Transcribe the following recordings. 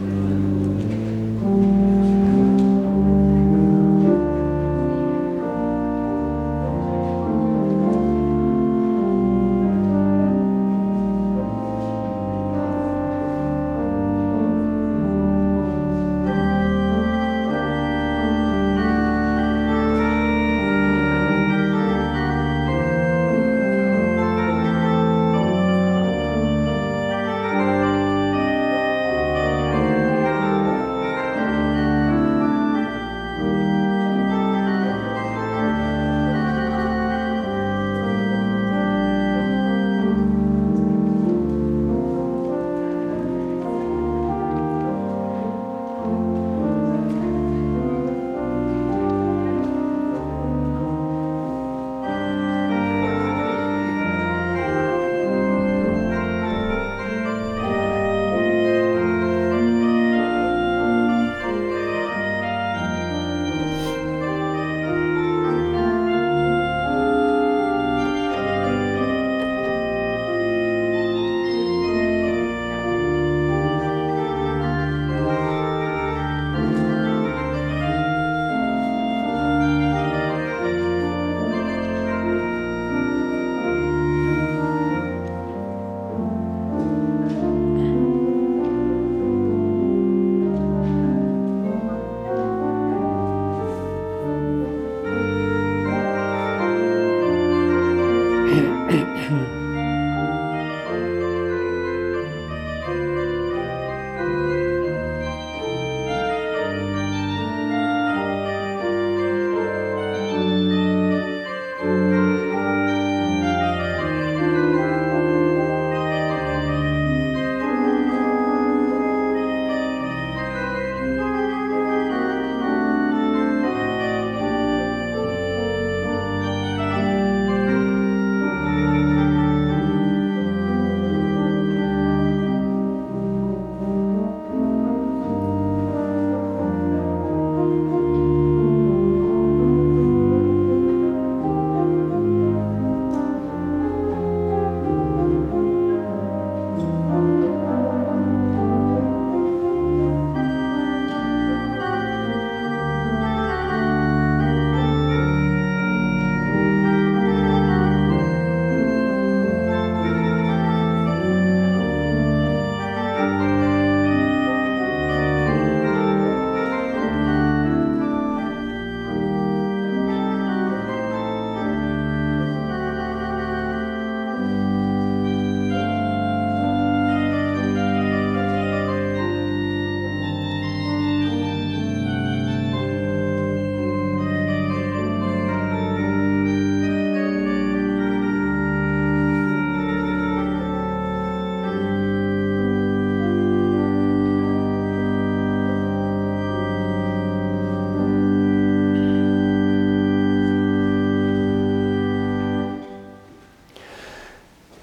Mm-hmm.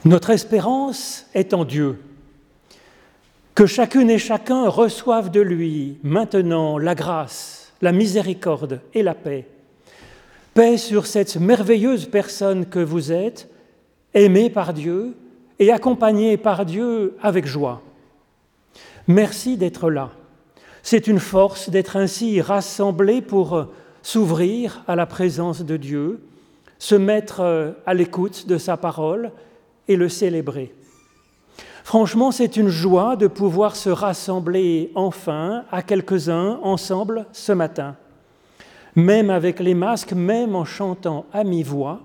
Notre espérance est en Dieu. Que chacune et chacun reçoivent de lui maintenant la grâce, la miséricorde et la paix. Paix sur cette merveilleuse personne que vous êtes, aimée par Dieu et accompagnée par Dieu avec joie. Merci d'être là. C'est une force d'être ainsi rassemblés pour s'ouvrir à la présence de Dieu, se mettre à l'écoute de sa parole et le célébrer. Franchement, c'est une joie de pouvoir se rassembler enfin à quelques-uns ensemble ce matin. Même avec les masques, même en chantant à mi-voix,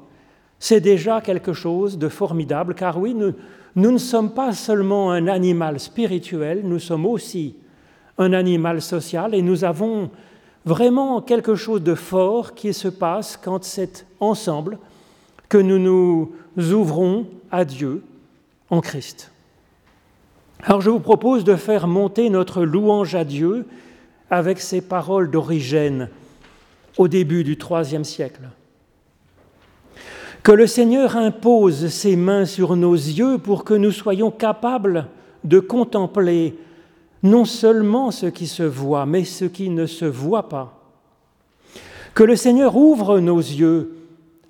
c'est déjà quelque chose de formidable, car oui, nous, ne sommes pas seulement un animal spirituel, nous sommes aussi un animal social et nous avons vraiment quelque chose de fort qui se passe quand c'est ensemble que nous nous ouvrons à Dieu en Christ. Alors je vous propose de faire monter notre louange à Dieu avec ces paroles d'origine au début du IIIe siècle. Que le Seigneur impose ses mains sur nos yeux pour que nous soyons capables de contempler non seulement ce qui se voit, mais ce qui ne se voit pas. Que le Seigneur ouvre nos yeux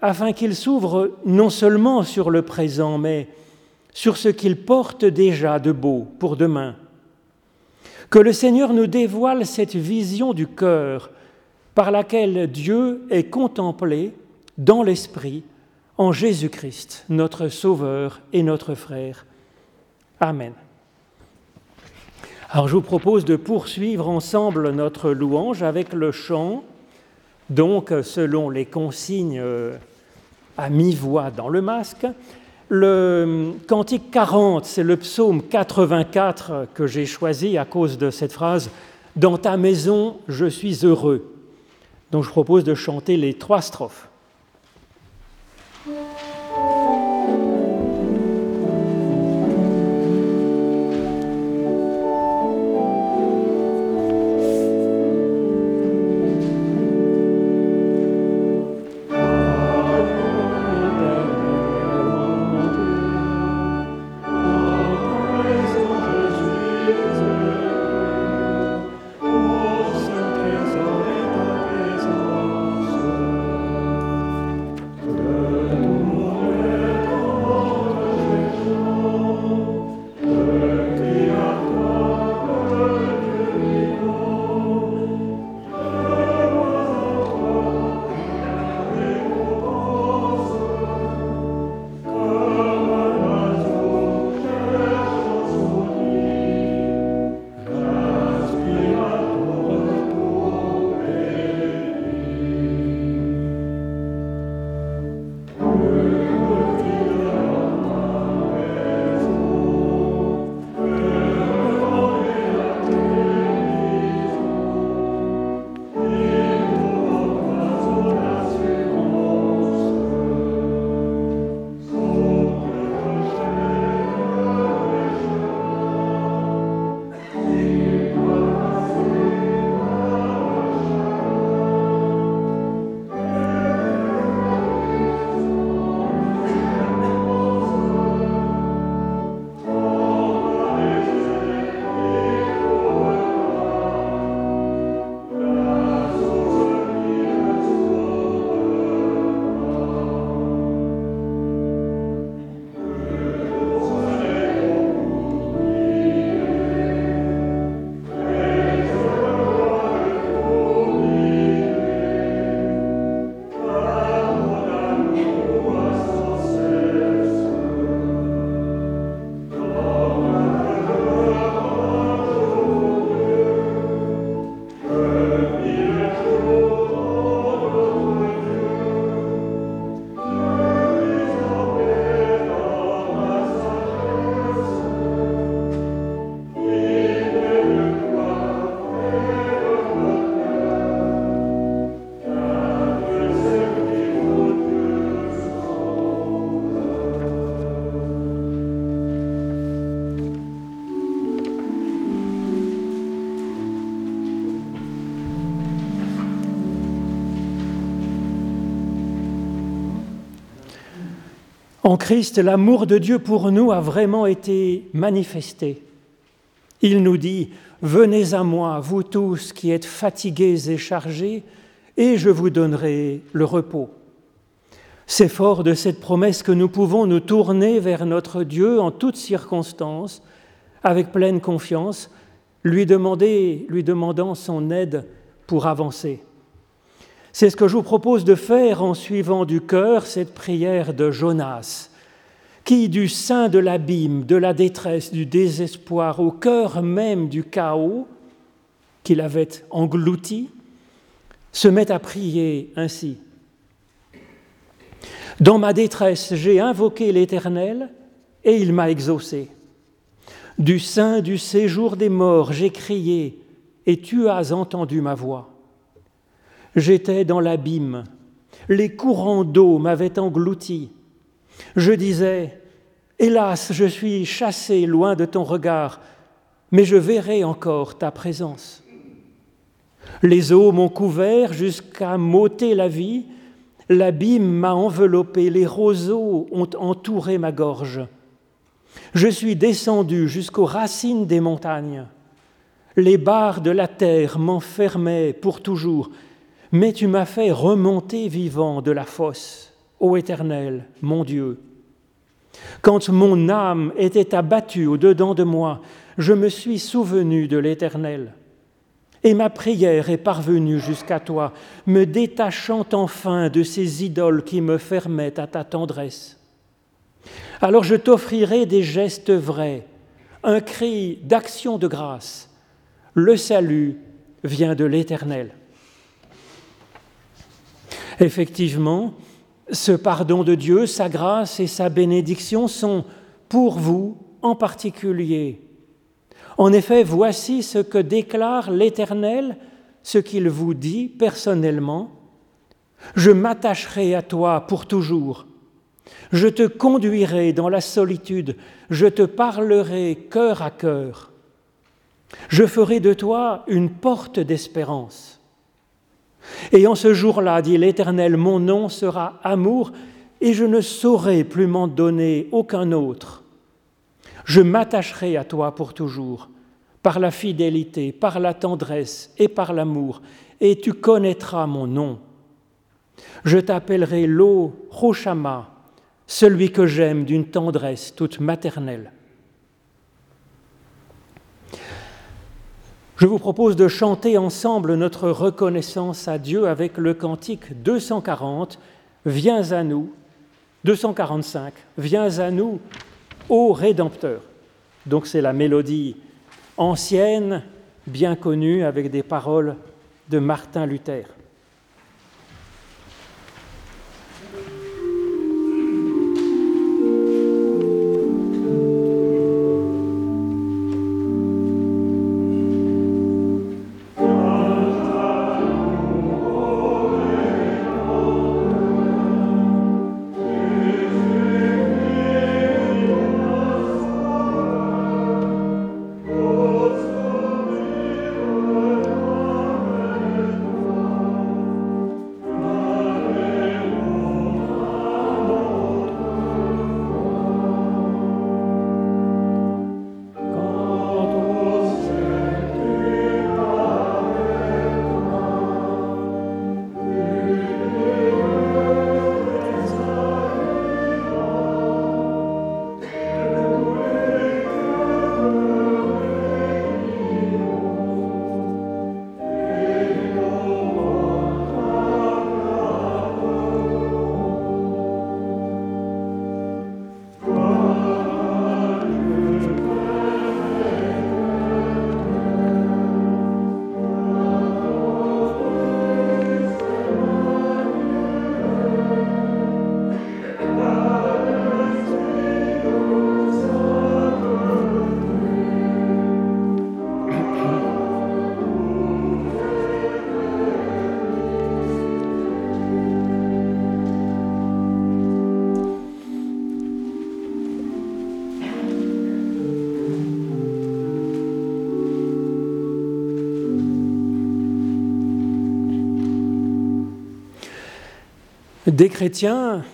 afin qu'il s'ouvre non seulement sur le présent, mais sur ce qu'il porte déjà de beau pour demain. Que le Seigneur nous dévoile cette vision du cœur par laquelle Dieu est contemplé dans l'Esprit en Jésus-Christ, notre Sauveur et notre frère. Amen. Alors je vous propose de poursuivre ensemble notre louange avec le chant, donc selon les consignes euh, à mi-voix dans le masque. Le cantique 40, c'est le psaume 84 que j'ai choisi à cause de cette phrase Dans ta maison, je suis heureux. Donc je propose de chanter les trois strophes. En Christ, l'amour de Dieu pour nous a vraiment été manifesté. Il nous dit, Venez à moi, vous tous qui êtes fatigués et chargés, et je vous donnerai le repos. C'est fort de cette promesse que nous pouvons nous tourner vers notre Dieu en toutes circonstances, avec pleine confiance, lui, demander, lui demandant son aide pour avancer. C'est ce que je vous propose de faire en suivant du cœur cette prière de Jonas, qui du sein de l'abîme, de la détresse, du désespoir, au cœur même du chaos qu'il avait englouti, se met à prier ainsi. Dans ma détresse, j'ai invoqué l'Éternel et il m'a exaucé. Du sein du séjour des morts, j'ai crié et tu as entendu ma voix. J'étais dans l'abîme, les courants d'eau m'avaient englouti. Je disais, Hélas, je suis chassé loin de ton regard, mais je verrai encore ta présence. Les eaux m'ont couvert jusqu'à m'ôter la vie, l'abîme m'a enveloppé, les roseaux ont entouré ma gorge. Je suis descendu jusqu'aux racines des montagnes. Les barres de la terre m'enfermaient pour toujours, mais tu m'as fait remonter vivant de la fosse, ô Éternel, mon Dieu. Quand mon âme était abattue au-dedans de moi, je me suis souvenu de l'Éternel. Et ma prière est parvenue jusqu'à toi, me détachant enfin de ces idoles qui me fermaient à ta tendresse. Alors je t'offrirai des gestes vrais, un cri d'action de grâce. Le salut vient de l'Éternel. Effectivement, ce pardon de Dieu, sa grâce et sa bénédiction sont pour vous en particulier. En effet, voici ce que déclare l'Éternel, ce qu'il vous dit personnellement. Je m'attacherai à toi pour toujours. Je te conduirai dans la solitude. Je te parlerai cœur à cœur. Je ferai de toi une porte d'espérance. Et en ce jour-là, dit l'Éternel, mon nom sera amour, et je ne saurai plus m'en donner aucun autre. Je m'attacherai à toi pour toujours, par la fidélité, par la tendresse et par l'amour, et tu connaîtras mon nom. Je t'appellerai l'eau Roshama, celui que j'aime d'une tendresse toute maternelle. Je vous propose de chanter ensemble notre reconnaissance à Dieu avec le cantique 240, Viens à nous, 245, Viens à nous, ô Rédempteur. Donc c'est la mélodie ancienne, bien connue, avec des paroles de Martin Luther. Des chrétiens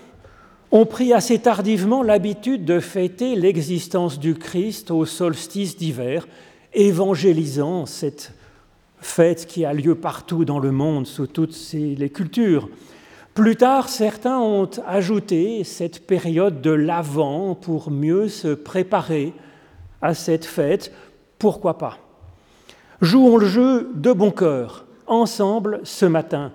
ont pris assez tardivement l'habitude de fêter l'existence du Christ au solstice d'hiver, évangélisant cette fête qui a lieu partout dans le monde, sous toutes les cultures. Plus tard, certains ont ajouté cette période de l'Avent pour mieux se préparer à cette fête. Pourquoi pas? Jouons le jeu de bon cœur, ensemble ce matin,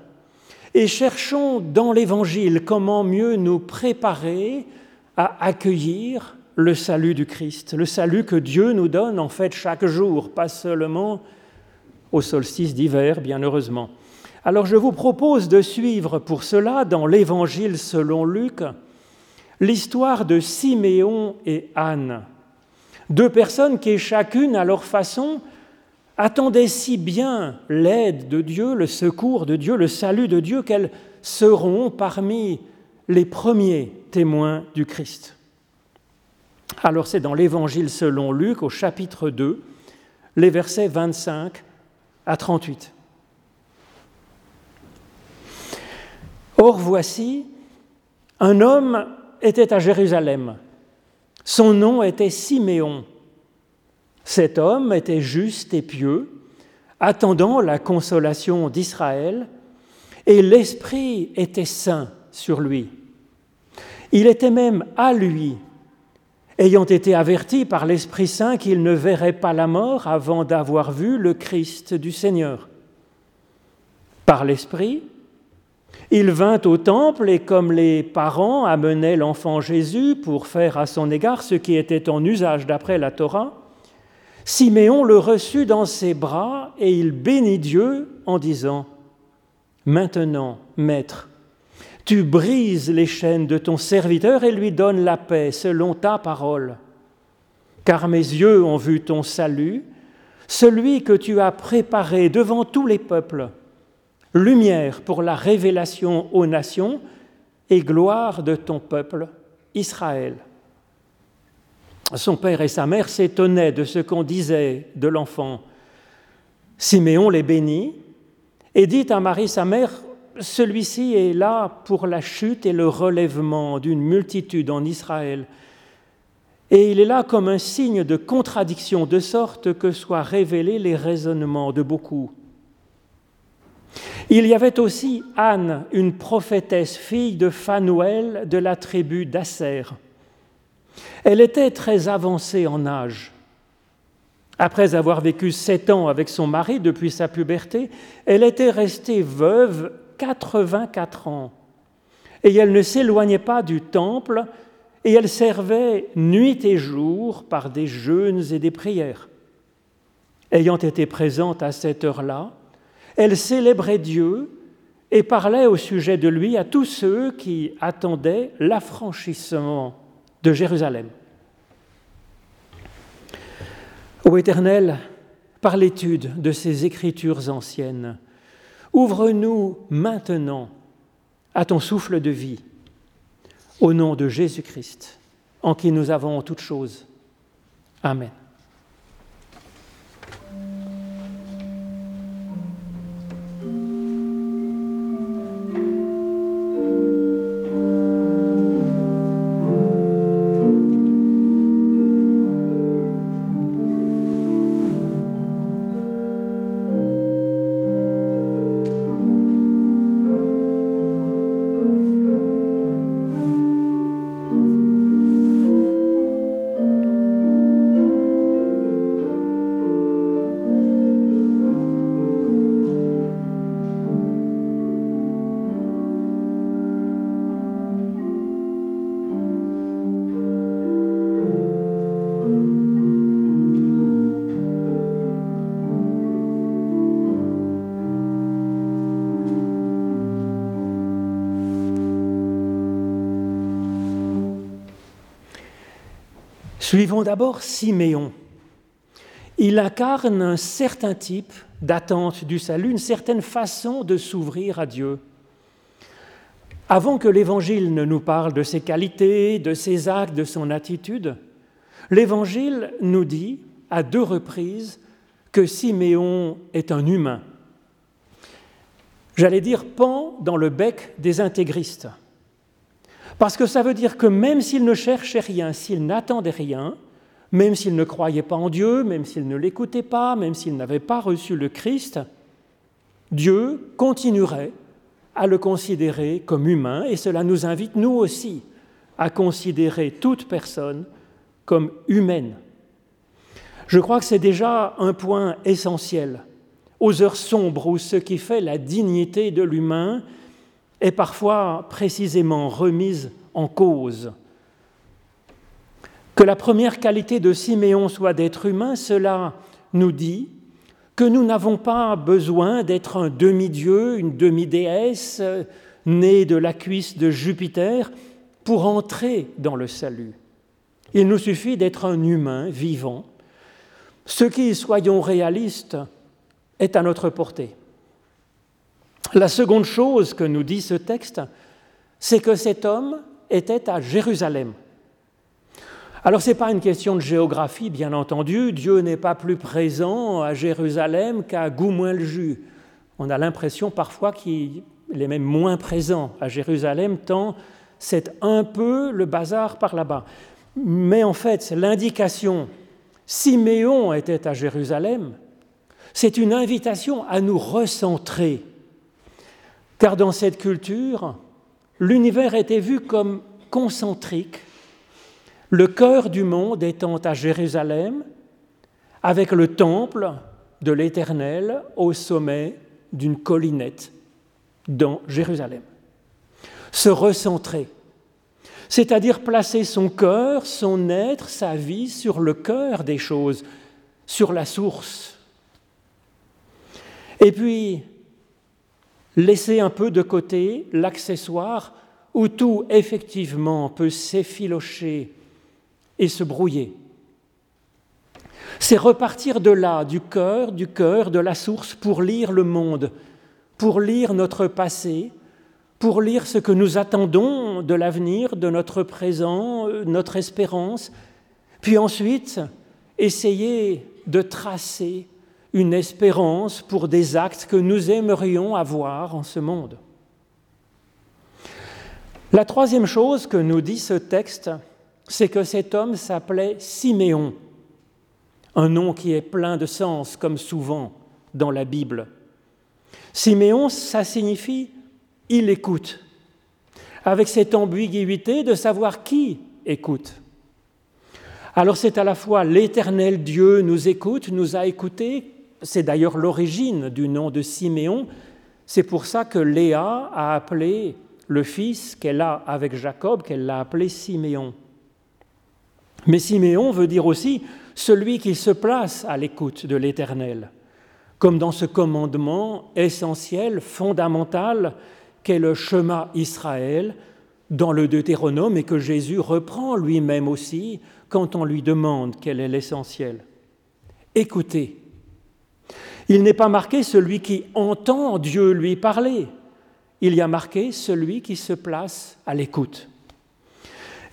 et cherchons dans l'Évangile comment mieux nous préparer à accueillir le salut du Christ, le salut que Dieu nous donne en fait chaque jour, pas seulement au solstice d'hiver, bien heureusement. Alors je vous propose de suivre pour cela dans l'Évangile selon Luc l'histoire de Siméon et Anne, deux personnes qui chacune à leur façon attendaient si bien l'aide de Dieu, le secours de Dieu, le salut de Dieu qu'elles seront parmi les premiers témoins du Christ. Alors c'est dans l'Évangile selon Luc au chapitre 2, les versets 25 à 38. Or voici, un homme était à Jérusalem. Son nom était Siméon. Cet homme était juste et pieux, attendant la consolation d'Israël, et l'Esprit était saint sur lui. Il était même à lui, ayant été averti par l'Esprit Saint qu'il ne verrait pas la mort avant d'avoir vu le Christ du Seigneur. Par l'Esprit, il vint au temple et comme les parents amenaient l'enfant Jésus pour faire à son égard ce qui était en usage d'après la Torah, Siméon le reçut dans ses bras et il bénit Dieu en disant, Maintenant, Maître, tu brises les chaînes de ton serviteur et lui donnes la paix selon ta parole. Car mes yeux ont vu ton salut, celui que tu as préparé devant tous les peuples, lumière pour la révélation aux nations et gloire de ton peuple, Israël. Son père et sa mère s'étonnaient de ce qu'on disait de l'enfant. Siméon les bénit et dit à Marie, sa mère, celui-ci est là pour la chute et le relèvement d'une multitude en Israël. Et il est là comme un signe de contradiction, de sorte que soient révélés les raisonnements de beaucoup. Il y avait aussi Anne, une prophétesse, fille de Phanuel de la tribu d'Asser. Elle était très avancée en âge. Après avoir vécu sept ans avec son mari depuis sa puberté, elle était restée veuve 84 ans. Et elle ne s'éloignait pas du temple, et elle servait nuit et jour par des jeûnes et des prières. Ayant été présente à cette heure-là, elle célébrait Dieu et parlait au sujet de lui à tous ceux qui attendaient l'affranchissement de Jérusalem. Ô Éternel, par l'étude de ces écritures anciennes, ouvre-nous maintenant à ton souffle de vie, au nom de Jésus-Christ, en qui nous avons toutes choses. Amen. Suivons d'abord Siméon. Il incarne un certain type d'attente du salut, une certaine façon de s'ouvrir à Dieu. Avant que l'Évangile ne nous parle de ses qualités, de ses actes, de son attitude, l'Évangile nous dit à deux reprises que Siméon est un humain. J'allais dire pan dans le bec des intégristes. Parce que ça veut dire que même s'il ne cherchait rien, s'il n'attendait rien, même s'il ne croyait pas en Dieu, même s'il ne l'écoutait pas, même s'il n'avait pas reçu le Christ, Dieu continuerait à le considérer comme humain et cela nous invite, nous aussi, à considérer toute personne comme humaine. Je crois que c'est déjà un point essentiel aux heures sombres où ce qui fait la dignité de l'humain est parfois précisément remise en cause. Que la première qualité de Siméon soit d'être humain, cela nous dit que nous n'avons pas besoin d'être un demi-dieu, une demi-déesse, née de la cuisse de Jupiter, pour entrer dans le salut. Il nous suffit d'être un humain vivant, ce qui, soyons réalistes, est à notre portée. La seconde chose que nous dit ce texte, c'est que cet homme était à Jérusalem. Alors ce n'est pas une question de géographie, bien entendu. Dieu n'est pas plus présent à Jérusalem qu'à Goumoin-le-Jus. On a l'impression parfois qu'il est même moins présent à Jérusalem, tant c'est un peu le bazar par là-bas. Mais en fait, l'indication Siméon était à Jérusalem, c'est une invitation à nous recentrer. Car dans cette culture, l'univers était vu comme concentrique le cœur du monde étant à Jérusalem, avec le temple de l'Éternel au sommet d'une collinette dans Jérusalem. Se recentrer, c'est-à-dire placer son cœur, son être, sa vie sur le cœur des choses, sur la source. Et puis, laisser un peu de côté l'accessoire où tout effectivement peut s'effilocher et se brouiller. C'est repartir de là, du cœur, du cœur, de la source, pour lire le monde, pour lire notre passé, pour lire ce que nous attendons de l'avenir, de notre présent, notre espérance, puis ensuite essayer de tracer une espérance pour des actes que nous aimerions avoir en ce monde. La troisième chose que nous dit ce texte, c'est que cet homme s'appelait Siméon, un nom qui est plein de sens, comme souvent dans la Bible. Siméon, ça signifie il écoute, avec cette ambiguïté de savoir qui écoute. Alors c'est à la fois l'éternel Dieu nous écoute, nous a écoutés, c'est d'ailleurs l'origine du nom de Siméon, c'est pour ça que Léa a appelé le fils qu'elle a avec Jacob, qu'elle l'a appelé Siméon. Mais Siméon veut dire aussi celui qui se place à l'écoute de l'Éternel, comme dans ce commandement essentiel, fondamental, qu'est le chemin Israël dans le Deutéronome et que Jésus reprend lui-même aussi quand on lui demande quel est l'essentiel. Écoutez. Il n'est pas marqué celui qui entend Dieu lui parler, il y a marqué celui qui se place à l'écoute.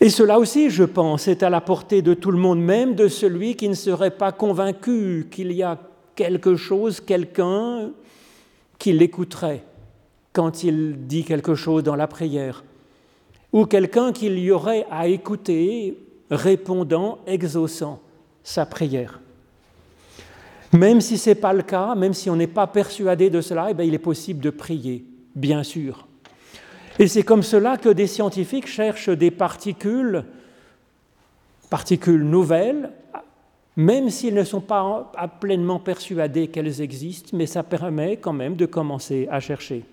Et cela aussi, je pense, est à la portée de tout le monde, même de celui qui ne serait pas convaincu qu'il y a quelque chose, quelqu'un qui l'écouterait quand il dit quelque chose dans la prière, ou quelqu'un qu'il y aurait à écouter répondant, exaucant sa prière. Même si ce n'est pas le cas, même si on n'est pas persuadé de cela, eh bien, il est possible de prier, bien sûr. Et c'est comme cela que des scientifiques cherchent des particules, particules nouvelles, même s'ils ne sont pas pleinement persuadés qu'elles existent, mais ça permet quand même de commencer à chercher.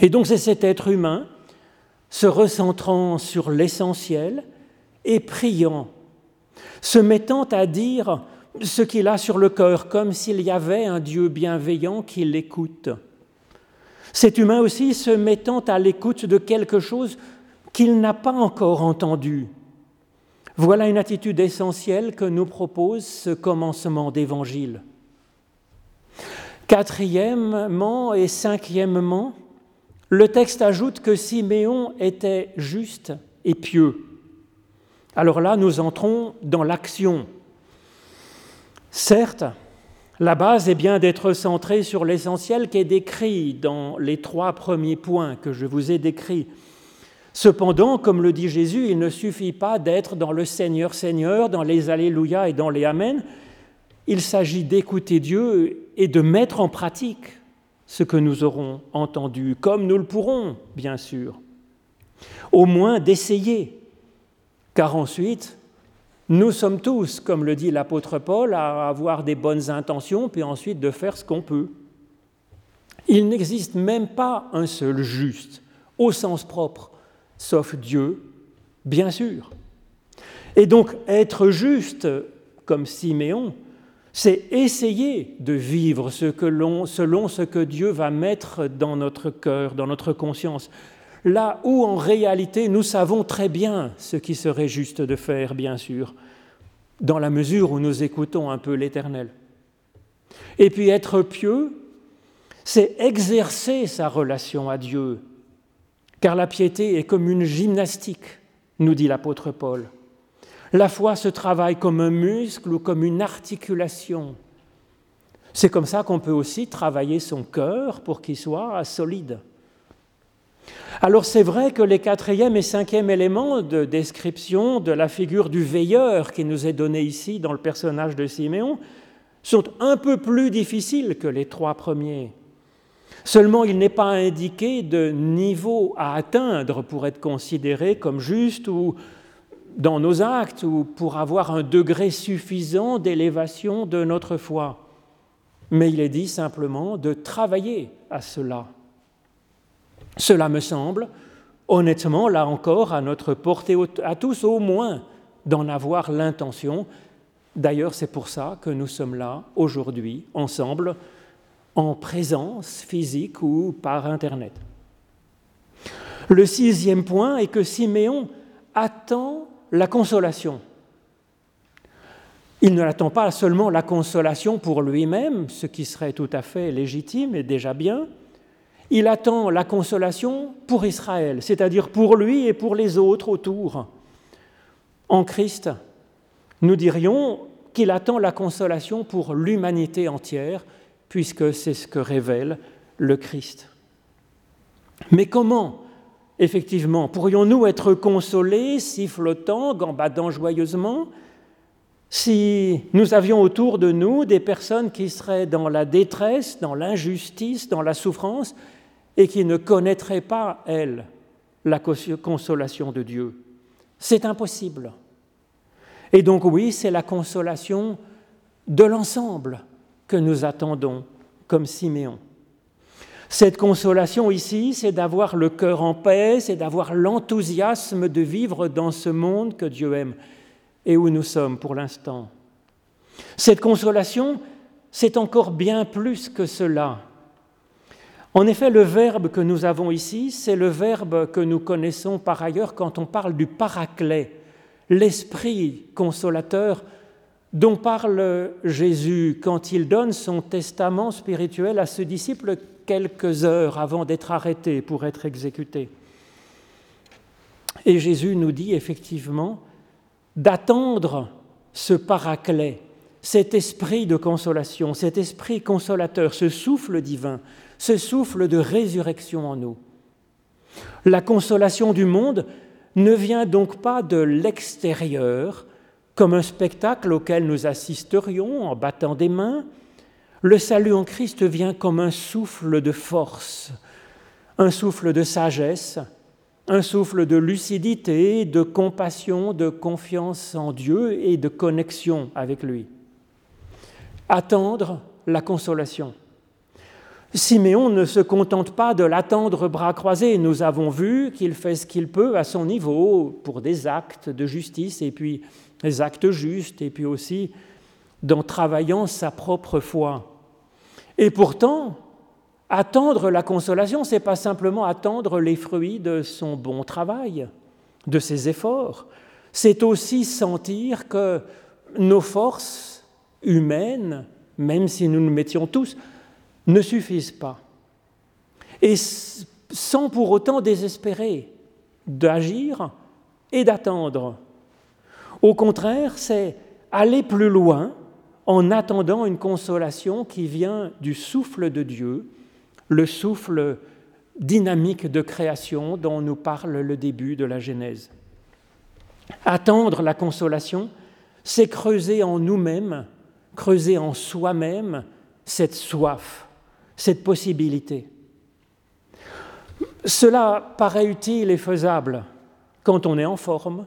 Et donc c'est cet être humain se recentrant sur l'essentiel et priant, se mettant à dire ce qu'il a sur le cœur, comme s'il y avait un Dieu bienveillant qui l'écoute. Cet humain aussi se mettant à l'écoute de quelque chose qu'il n'a pas encore entendu. Voilà une attitude essentielle que nous propose ce commencement d'évangile. Quatrièmement et cinquièmement, le texte ajoute que Siméon était juste et pieux. Alors là, nous entrons dans l'action. Certes, la base est bien d'être centré sur l'essentiel qui est décrit dans les trois premiers points que je vous ai décrits. Cependant, comme le dit Jésus, il ne suffit pas d'être dans le Seigneur Seigneur, dans les Alléluia et dans les Amen. Il s'agit d'écouter Dieu et de mettre en pratique ce que nous aurons entendu, comme nous le pourrons, bien sûr. Au moins d'essayer, car ensuite, nous sommes tous, comme le dit l'apôtre Paul, à avoir des bonnes intentions, puis ensuite de faire ce qu'on peut. Il n'existe même pas un seul juste, au sens propre, sauf Dieu, bien sûr. Et donc être juste, comme Siméon, c'est essayer de vivre selon ce que Dieu va mettre dans notre cœur, dans notre conscience, là où en réalité nous savons très bien ce qui serait juste de faire, bien sûr, dans la mesure où nous écoutons un peu l'Éternel. Et puis être pieux, c'est exercer sa relation à Dieu, car la piété est comme une gymnastique, nous dit l'apôtre Paul. La foi se travaille comme un muscle ou comme une articulation. C'est comme ça qu'on peut aussi travailler son cœur pour qu'il soit solide. Alors c'est vrai que les quatrième et cinquième éléments de description de la figure du veilleur qui nous est donné ici dans le personnage de Siméon sont un peu plus difficiles que les trois premiers. Seulement, il n'est pas indiqué de niveau à atteindre pour être considéré comme juste ou dans nos actes ou pour avoir un degré suffisant d'élévation de notre foi. Mais il est dit simplement de travailler à cela. Cela me semble, honnêtement, là encore, à notre portée à tous au moins d'en avoir l'intention. D'ailleurs, c'est pour ça que nous sommes là aujourd'hui, ensemble, en présence physique ou par Internet. Le sixième point est que Siméon attend la consolation. Il ne l'attend pas seulement la consolation pour lui-même, ce qui serait tout à fait légitime et déjà bien, il attend la consolation pour Israël, c'est-à-dire pour lui et pour les autres autour. En Christ, nous dirions qu'il attend la consolation pour l'humanité entière, puisque c'est ce que révèle le Christ. Mais comment, effectivement, pourrions-nous être consolés, sifflotant, gambadant joyeusement, si nous avions autour de nous des personnes qui seraient dans la détresse, dans l'injustice, dans la souffrance, et qui ne connaîtraient pas, elles, la consolation de Dieu C'est impossible. Et donc oui, c'est la consolation de l'ensemble que nous attendons comme Siméon. Cette consolation ici, c'est d'avoir le cœur en paix, c'est d'avoir l'enthousiasme de vivre dans ce monde que Dieu aime et où nous sommes pour l'instant. Cette consolation, c'est encore bien plus que cela. En effet, le verbe que nous avons ici, c'est le verbe que nous connaissons par ailleurs quand on parle du paraclet, l'esprit consolateur dont parle Jésus quand il donne son testament spirituel à ce disciple quelques heures avant d'être arrêté pour être exécuté. Et Jésus nous dit effectivement d'attendre ce paraclet, cet esprit de consolation, cet esprit consolateur, ce souffle divin, ce souffle de résurrection en nous. La consolation du monde ne vient donc pas de l'extérieur, comme un spectacle auquel nous assisterions en battant des mains, le salut en Christ vient comme un souffle de force, un souffle de sagesse, un souffle de lucidité, de compassion, de confiance en Dieu et de connexion avec lui. Attendre la consolation. Siméon ne se contente pas de l'attendre bras croisés. Nous avons vu qu'il fait ce qu'il peut à son niveau pour des actes de justice et puis les actes justes, et puis aussi dans travaillant sa propre foi. Et pourtant, attendre la consolation, ce n'est pas simplement attendre les fruits de son bon travail, de ses efforts, c'est aussi sentir que nos forces humaines, même si nous nous mettions tous, ne suffisent pas. Et sans pour autant désespérer d'agir et d'attendre au contraire, c'est aller plus loin en attendant une consolation qui vient du souffle de Dieu, le souffle dynamique de création dont nous parle le début de la Genèse. Attendre la consolation, c'est creuser en nous-mêmes, creuser en soi-même cette soif, cette possibilité. Cela paraît utile et faisable quand on est en forme,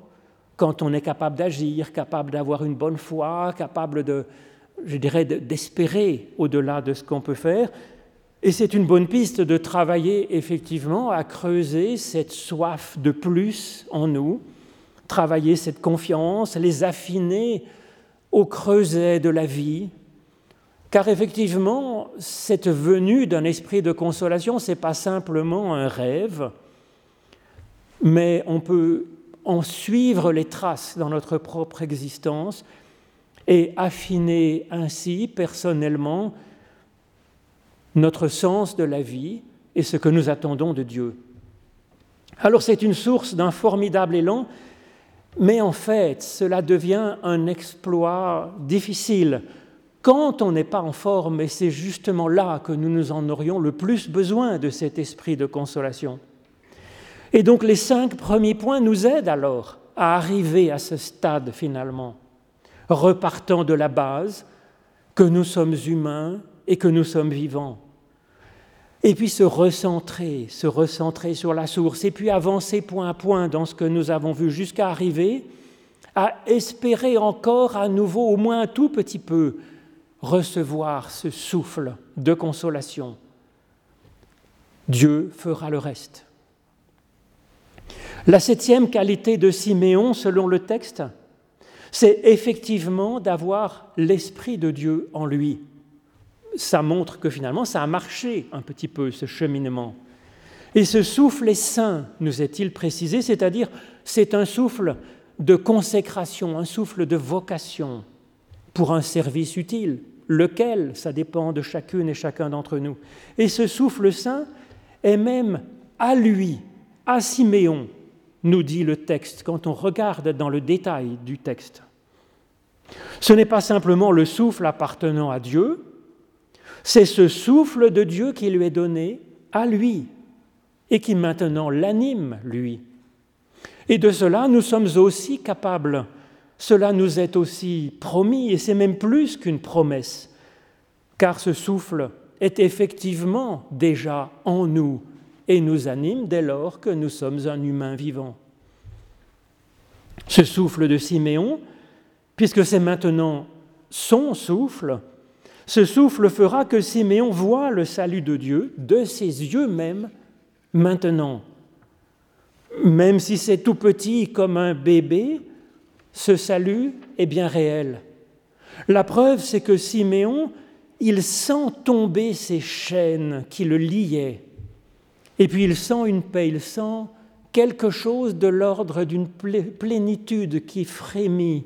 quand on est capable d'agir, capable d'avoir une bonne foi, capable de, je dirais, d'espérer au-delà de ce qu'on peut faire. Et c'est une bonne piste de travailler effectivement à creuser cette soif de plus en nous, travailler cette confiance, les affiner au creuset de la vie, car effectivement, cette venue d'un esprit de consolation, ce n'est pas simplement un rêve, mais on peut en suivre les traces dans notre propre existence et affiner ainsi personnellement notre sens de la vie et ce que nous attendons de Dieu. Alors c'est une source d'un formidable élan, mais en fait cela devient un exploit difficile quand on n'est pas en forme, et c'est justement là que nous nous en aurions le plus besoin de cet esprit de consolation. Et donc les cinq premiers points nous aident alors à arriver à ce stade finalement, repartant de la base que nous sommes humains et que nous sommes vivants. Et puis se recentrer, se recentrer sur la source, et puis avancer point à point dans ce que nous avons vu jusqu'à arriver à espérer encore à nouveau, au moins un tout petit peu, recevoir ce souffle de consolation. Dieu fera le reste. La septième qualité de Siméon, selon le texte, c'est effectivement d'avoir l'Esprit de Dieu en lui. Ça montre que finalement, ça a marché un petit peu, ce cheminement. Et ce souffle est saint, nous est-il précisé, c'est-à-dire c'est un souffle de consécration, un souffle de vocation pour un service utile. Lequel, ça dépend de chacune et chacun d'entre nous. Et ce souffle saint est même à lui, à Siméon, nous dit le texte quand on regarde dans le détail du texte. Ce n'est pas simplement le souffle appartenant à Dieu, c'est ce souffle de Dieu qui lui est donné à lui et qui maintenant l'anime, lui. Et de cela, nous sommes aussi capables. Cela nous est aussi promis, et c'est même plus qu'une promesse, car ce souffle est effectivement déjà en nous et nous anime dès lors que nous sommes un humain vivant. Ce souffle de Siméon, puisque c'est maintenant son souffle, ce souffle fera que Siméon voit le salut de Dieu de ses yeux même maintenant. Même si c'est tout petit comme un bébé, ce salut est bien réel. La preuve, c'est que Siméon, il sent tomber ces chaînes qui le liaient et puis il sent une paix, il sent quelque chose de l'ordre d'une plénitude qui frémit.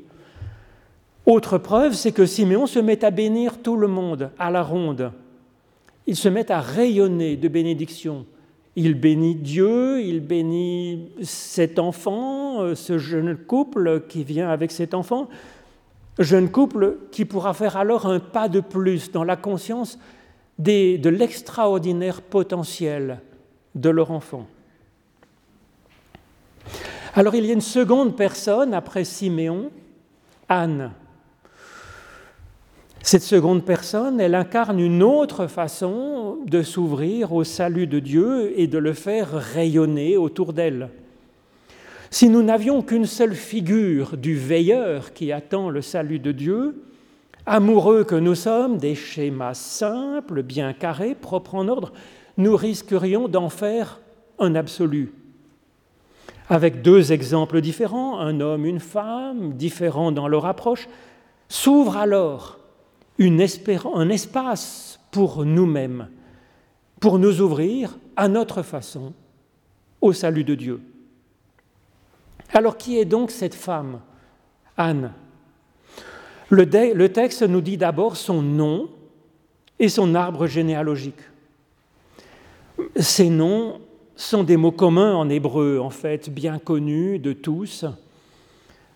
Autre preuve, c'est que Siméon se met à bénir tout le monde à la ronde. Il se met à rayonner de bénédiction. Il bénit Dieu, il bénit cet enfant, euh, ce jeune couple qui vient avec cet enfant, jeune couple qui pourra faire alors un pas de plus dans la conscience de l'extraordinaire potentiel de leur enfant. Alors il y a une seconde personne après Siméon, Anne. Cette seconde personne, elle incarne une autre façon de s'ouvrir au salut de Dieu et de le faire rayonner autour d'elle. Si nous n'avions qu'une seule figure du veilleur qui attend le salut de Dieu, amoureux que nous sommes des schémas simples, bien carrés, propres en ordre, nous risquerions d'en faire un absolu. Avec deux exemples différents, un homme, une femme, différents dans leur approche, s'ouvre alors un espace pour nous-mêmes, pour nous ouvrir à notre façon au salut de Dieu. Alors qui est donc cette femme Anne? le texte nous dit d'abord son nom et son arbre généalogique. Ces noms sont des mots communs en hébreu, en fait, bien connus de tous,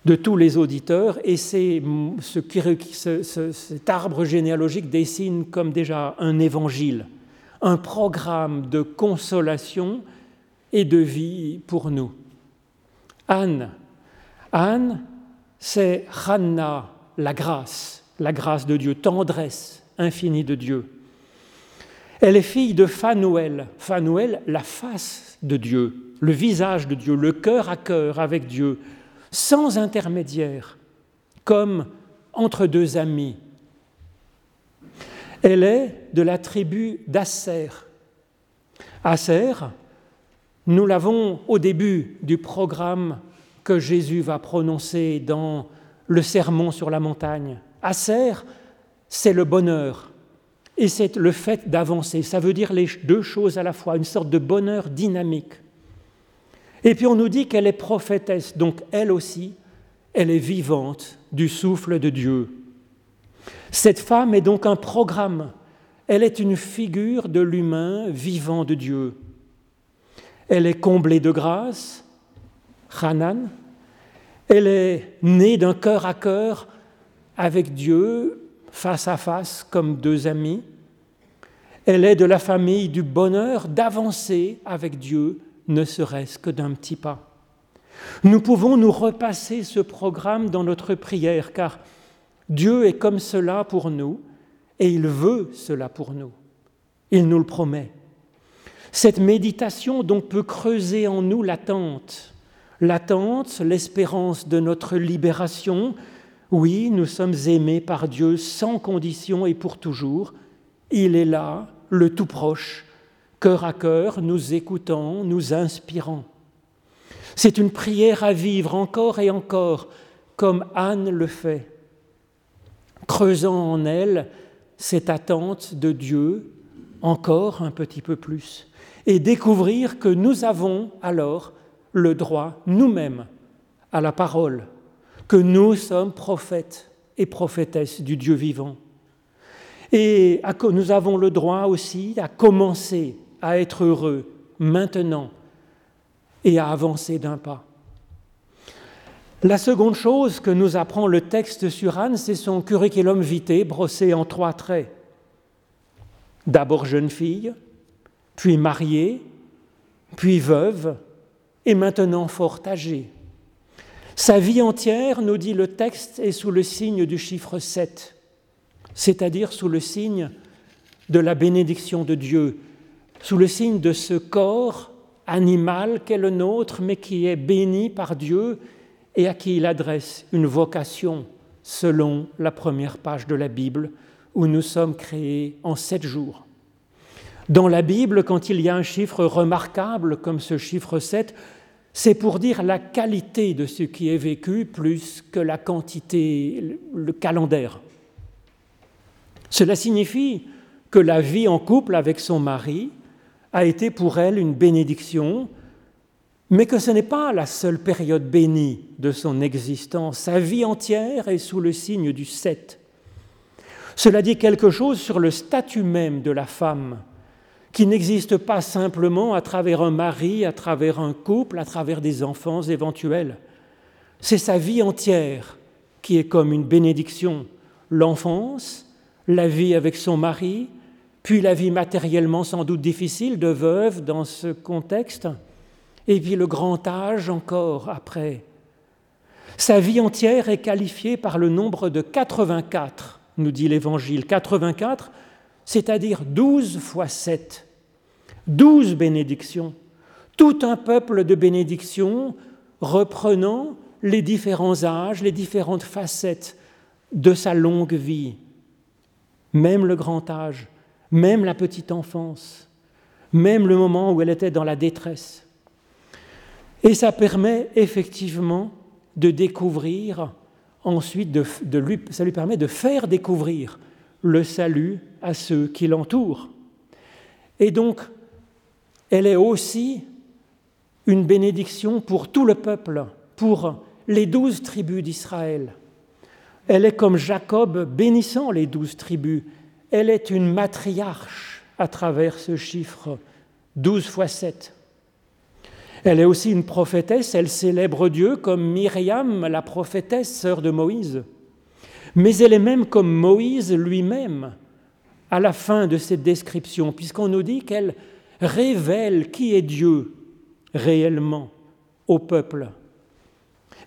de tous les auditeurs, et c'est ce cet arbre généalogique dessine comme déjà un évangile, un programme de consolation et de vie pour nous. Anne, Anne, c'est Hanna, la grâce, la grâce de Dieu, tendresse infinie de Dieu. Elle est fille de Phanuel, Phanuel, la face de Dieu, le visage de Dieu, le cœur à cœur avec Dieu, sans intermédiaire, comme entre deux amis. Elle est de la tribu d'Asser. Asser, nous l'avons au début du programme que Jésus va prononcer dans le sermon sur la montagne. Asser, c'est le bonheur et c'est le fait d'avancer. Ça veut dire les deux choses à la fois, une sorte de bonheur dynamique. Et puis on nous dit qu'elle est prophétesse, donc elle aussi, elle est vivante du souffle de Dieu. Cette femme est donc un programme, elle est une figure de l'humain vivant de Dieu. Elle est comblée de grâce, Hanan, elle est née d'un cœur à cœur avec Dieu, face à face, comme deux amis. Elle est de la famille du bonheur d'avancer avec Dieu, ne serait-ce que d'un petit pas. Nous pouvons nous repasser ce programme dans notre prière, car Dieu est comme cela pour nous, et il veut cela pour nous. Il nous le promet. Cette méditation donc peut creuser en nous l'attente, l'attente, l'espérance de notre libération. Oui, nous sommes aimés par Dieu sans condition et pour toujours. Il est là, le tout proche, cœur à cœur, nous écoutant, nous inspirant. C'est une prière à vivre encore et encore, comme Anne le fait, creusant en elle cette attente de Dieu encore un petit peu plus, et découvrir que nous avons alors le droit nous-mêmes à la parole, que nous sommes prophètes et prophétesses du Dieu vivant. Et nous avons le droit aussi à commencer à être heureux maintenant et à avancer d'un pas. La seconde chose que nous apprend le texte sur Anne, c'est son curriculum vitae brossé en trois traits. D'abord jeune fille, puis mariée, puis veuve, et maintenant fort âgée. Sa vie entière, nous dit le texte, est sous le signe du chiffre 7, c'est-à-dire sous le signe de la bénédiction de Dieu, sous le signe de ce corps animal qu'est le nôtre, mais qui est béni par Dieu et à qui il adresse une vocation selon la première page de la Bible, où nous sommes créés en sept jours. Dans la Bible, quand il y a un chiffre remarquable comme ce chiffre 7, c'est pour dire la qualité de ce qui est vécu plus que la quantité, le calendaire. Cela signifie que la vie en couple avec son mari a été pour elle une bénédiction, mais que ce n'est pas la seule période bénie de son existence. Sa vie entière est sous le signe du 7. Cela dit quelque chose sur le statut même de la femme qui n'existe pas simplement à travers un mari, à travers un couple, à travers des enfants éventuels. C'est sa vie entière qui est comme une bénédiction. L'enfance, la vie avec son mari, puis la vie matériellement sans doute difficile de veuve dans ce contexte, et puis le grand âge encore après. Sa vie entière est qualifiée par le nombre de 84, nous dit l'Évangile. 84, c'est-à-dire douze fois sept, douze bénédictions, tout un peuple de bénédictions reprenant les différents âges, les différentes facettes de sa longue vie, même le grand âge, même la petite enfance, même le moment où elle était dans la détresse. Et ça permet effectivement de découvrir, ensuite, de, lui, ça lui permet de faire découvrir le salut à ceux qui l'entourent. Et donc, elle est aussi une bénédiction pour tout le peuple, pour les douze tribus d'Israël. Elle est comme Jacob bénissant les douze tribus. Elle est une matriarche à travers ce chiffre, douze fois sept. Elle est aussi une prophétesse, elle célèbre Dieu comme Myriam, la prophétesse, sœur de Moïse mais elle est même comme Moïse lui-même, à la fin de cette description, puisqu'on nous dit qu'elle révèle qui est Dieu réellement au peuple.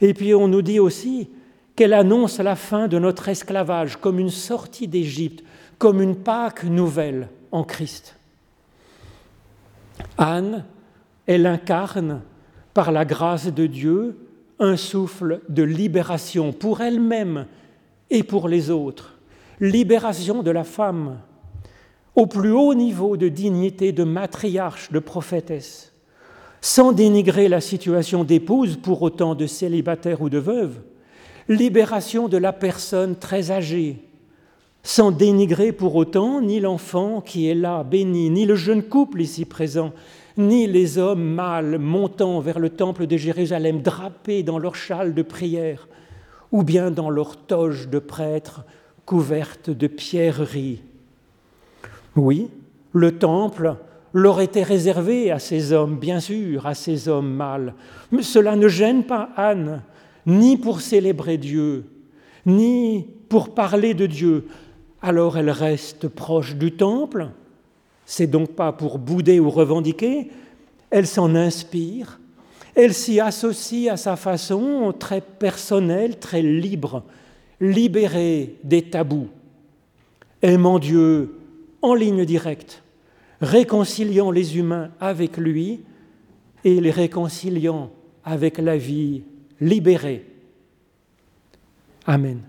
Et puis on nous dit aussi qu'elle annonce la fin de notre esclavage comme une sortie d'Égypte, comme une Pâque nouvelle en Christ. Anne, elle incarne, par la grâce de Dieu, un souffle de libération pour elle-même et pour les autres. Libération de la femme au plus haut niveau de dignité de matriarche, de prophétesse, sans dénigrer la situation d'épouse pour autant de célibataire ou de veuve. Libération de la personne très âgée, sans dénigrer pour autant ni l'enfant qui est là, béni, ni le jeune couple ici présent, ni les hommes mâles montant vers le temple de Jérusalem, drapés dans leur châle de prière, ou bien dans leur toge de prêtre couverte de pierreries. Oui, le temple leur était réservé à ces hommes, bien sûr, à ces hommes mâles. Mais cela ne gêne pas Anne, ni pour célébrer Dieu, ni pour parler de Dieu, alors elle reste proche du temple. C'est donc pas pour bouder ou revendiquer, elle s'en inspire, elle s'y associe à sa façon très personnelle, très libre, libérée des tabous, aimant Dieu en ligne directe, réconciliant les humains avec lui et les réconciliant avec la vie libérée. Amen.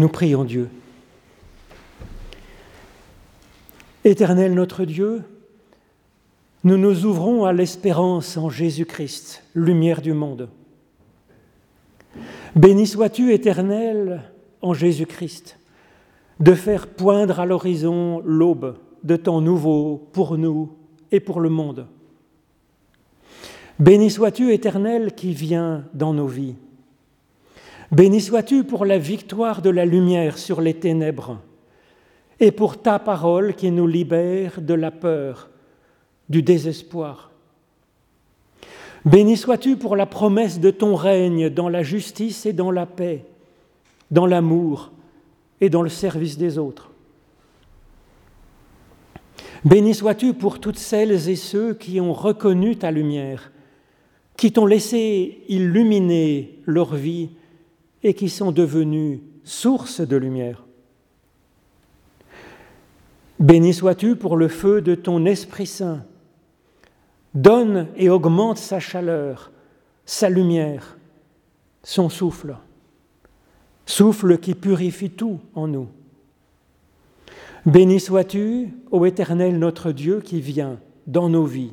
Nous prions Dieu. Éternel notre Dieu, nous nous ouvrons à l'espérance en Jésus-Christ, lumière du monde. Béni sois-tu, Éternel, en Jésus-Christ, de faire poindre à l'horizon l'aube de temps nouveau pour nous et pour le monde. Béni sois-tu, Éternel, qui vient dans nos vies. Béni sois-tu pour la victoire de la lumière sur les ténèbres et pour ta parole qui nous libère de la peur, du désespoir. Béni sois-tu pour la promesse de ton règne dans la justice et dans la paix, dans l'amour et dans le service des autres. Béni sois-tu pour toutes celles et ceux qui ont reconnu ta lumière, qui t'ont laissé illuminer leur vie et qui sont devenus source de lumière. Béni sois-tu pour le feu de ton Esprit Saint. Donne et augmente sa chaleur, sa lumière, son souffle. Souffle qui purifie tout en nous. Béni sois-tu, ô Éternel notre Dieu, qui vient dans nos vies.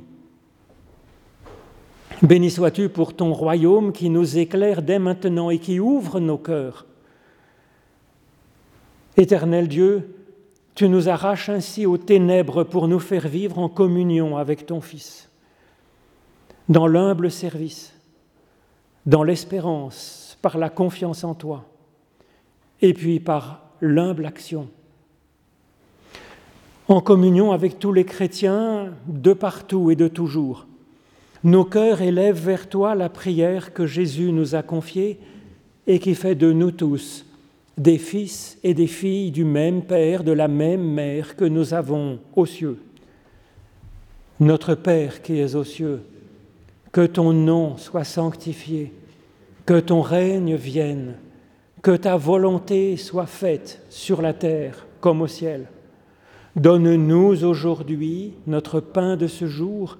Béni sois-tu pour ton royaume qui nous éclaire dès maintenant et qui ouvre nos cœurs. Éternel Dieu, tu nous arraches ainsi aux ténèbres pour nous faire vivre en communion avec ton Fils, dans l'humble service, dans l'espérance, par la confiance en toi, et puis par l'humble action. En communion avec tous les chrétiens de partout et de toujours, nos cœurs élèvent vers toi la prière que Jésus nous a confiée et qui fait de nous tous des fils et des filles du même Père, de la même Mère que nous avons aux cieux. Notre Père qui es aux cieux, que ton nom soit sanctifié, que ton règne vienne, que ta volonté soit faite sur la terre comme au ciel. Donne-nous aujourd'hui notre pain de ce jour,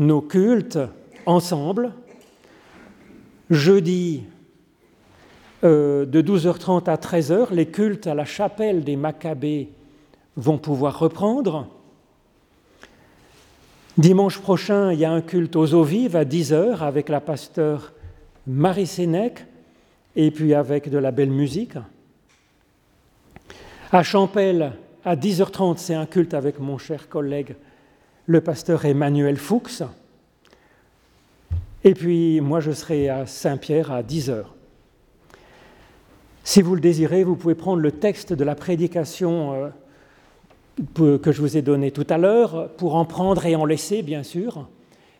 nos cultes ensemble. Jeudi, euh, de 12h30 à 13h, les cultes à la chapelle des Maccabées vont pouvoir reprendre. Dimanche prochain, il y a un culte aux eaux vives à 10h avec la pasteur Marie Sénèque et puis avec de la belle musique. À Champel, à 10h30, c'est un culte avec mon cher collègue, le pasteur Emmanuel Fuchs. Et puis moi, je serai à Saint-Pierre à 10h. Si vous le désirez, vous pouvez prendre le texte de la prédication euh, que je vous ai donné tout à l'heure, pour en prendre et en laisser, bien sûr,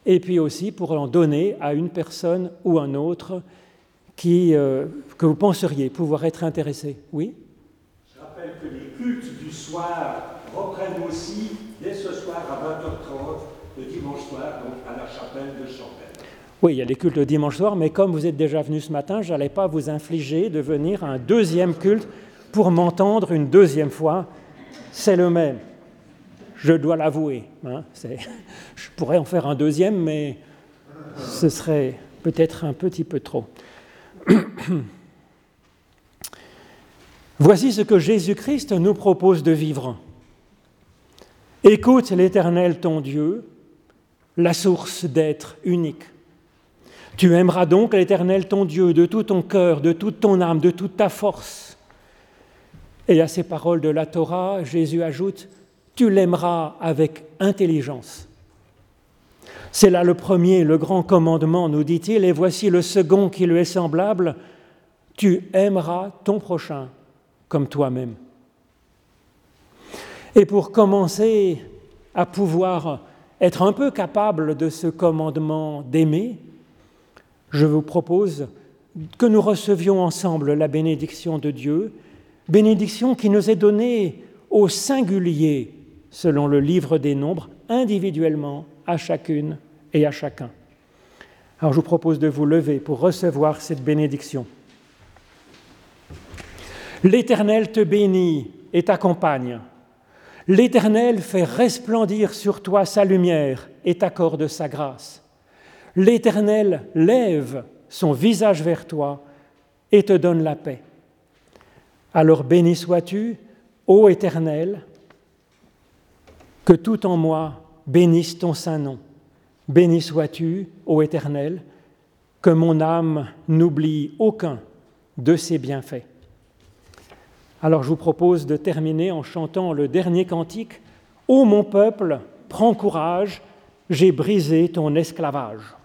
et puis aussi pour en donner à une personne ou un autre euh, que vous penseriez pouvoir être intéressé. Oui? Je rappelle que les cultes du soir reprennent aussi dès ce soir à 20h30, le dimanche soir, donc à la chapelle de Champel. Oui, il y a les cultes le dimanche soir, mais comme vous êtes déjà venu ce matin, je n'allais pas vous infliger de venir à un deuxième culte pour m'entendre une deuxième fois. C'est le même. Je dois l'avouer. Hein, je pourrais en faire un deuxième, mais ce serait peut-être un petit peu trop. Voici ce que Jésus-Christ nous propose de vivre. Écoute l'Éternel ton Dieu, la source d'être unique. Tu aimeras donc l'Éternel ton Dieu de tout ton cœur, de toute ton âme, de toute ta force. Et à ces paroles de la Torah, Jésus ajoute, tu l'aimeras avec intelligence. C'est là le premier, le grand commandement, nous dit-il, et voici le second qui lui est semblable, tu aimeras ton prochain comme toi-même. Et pour commencer à pouvoir être un peu capable de ce commandement d'aimer, je vous propose que nous recevions ensemble la bénédiction de Dieu, bénédiction qui nous est donnée au singulier, selon le livre des nombres, individuellement, à chacune et à chacun. Alors je vous propose de vous lever pour recevoir cette bénédiction. L'Éternel te bénit et t'accompagne. L'Éternel fait resplendir sur toi sa lumière et t'accorde sa grâce l'Éternel lève son visage vers toi et te donne la paix. Alors béni sois-tu, ô Éternel, que tout en moi bénisse ton saint nom. Béni sois-tu, ô Éternel, que mon âme n'oublie aucun de ses bienfaits. Alors je vous propose de terminer en chantant le dernier cantique. Ô mon peuple, prends courage, j'ai brisé ton esclavage.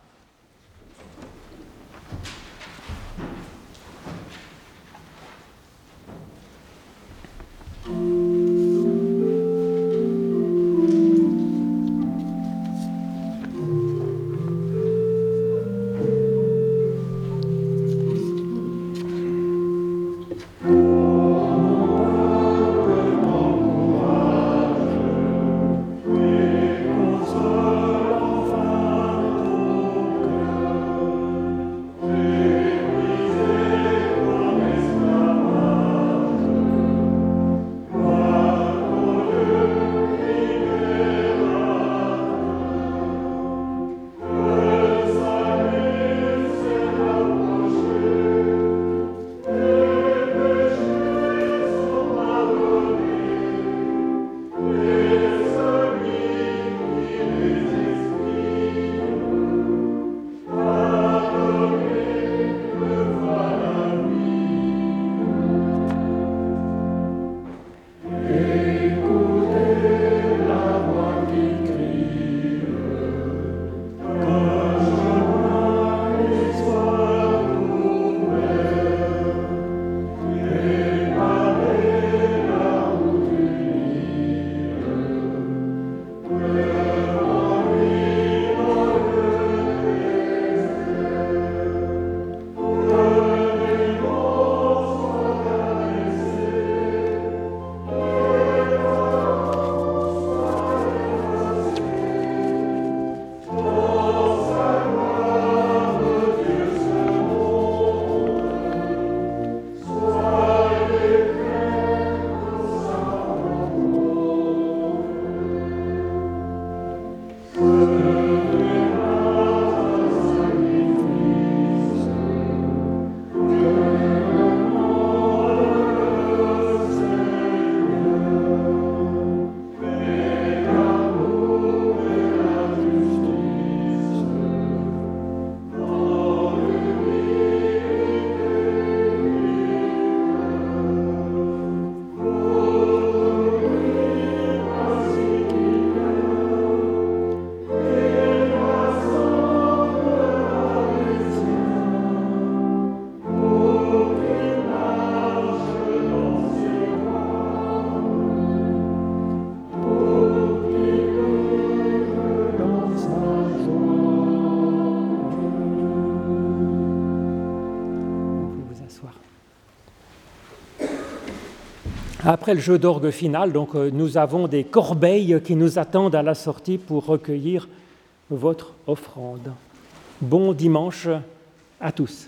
Après le jeu d'orgue final, donc, euh, nous avons des corbeilles qui nous attendent à la sortie pour recueillir votre offrande. Bon dimanche à tous.